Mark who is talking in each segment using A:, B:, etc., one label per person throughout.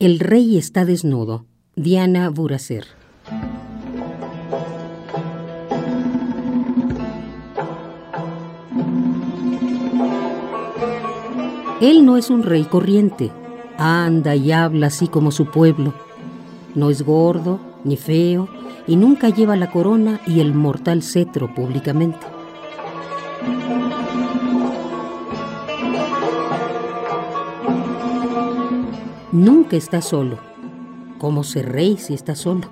A: El rey está desnudo. Diana Buracer. Él no es un rey corriente. Anda y habla así como su pueblo. No es gordo ni feo y nunca lleva la corona y el mortal cetro públicamente. Nunca está solo. ¿Cómo ser rey si está solo?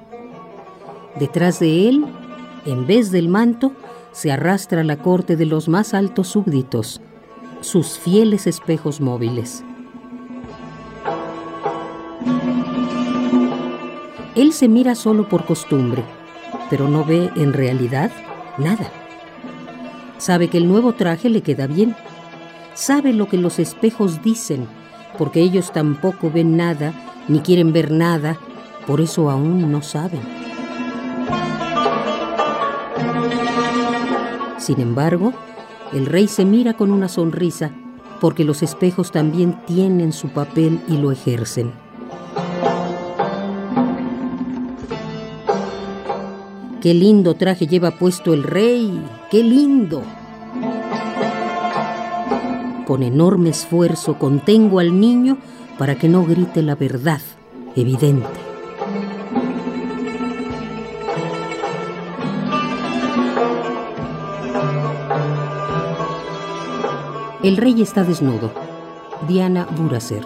A: Detrás de él, en vez del manto, se arrastra la corte de los más altos súbditos, sus fieles espejos móviles. Él se mira solo por costumbre, pero no ve en realidad nada. Sabe que el nuevo traje le queda bien. Sabe lo que los espejos dicen porque ellos tampoco ven nada ni quieren ver nada, por eso aún no saben. Sin embargo, el rey se mira con una sonrisa porque los espejos también tienen su papel y lo ejercen. Qué lindo traje lleva puesto el rey, qué lindo con enorme esfuerzo contengo al niño para que no grite la verdad evidente. El rey está desnudo. Diana Buracer.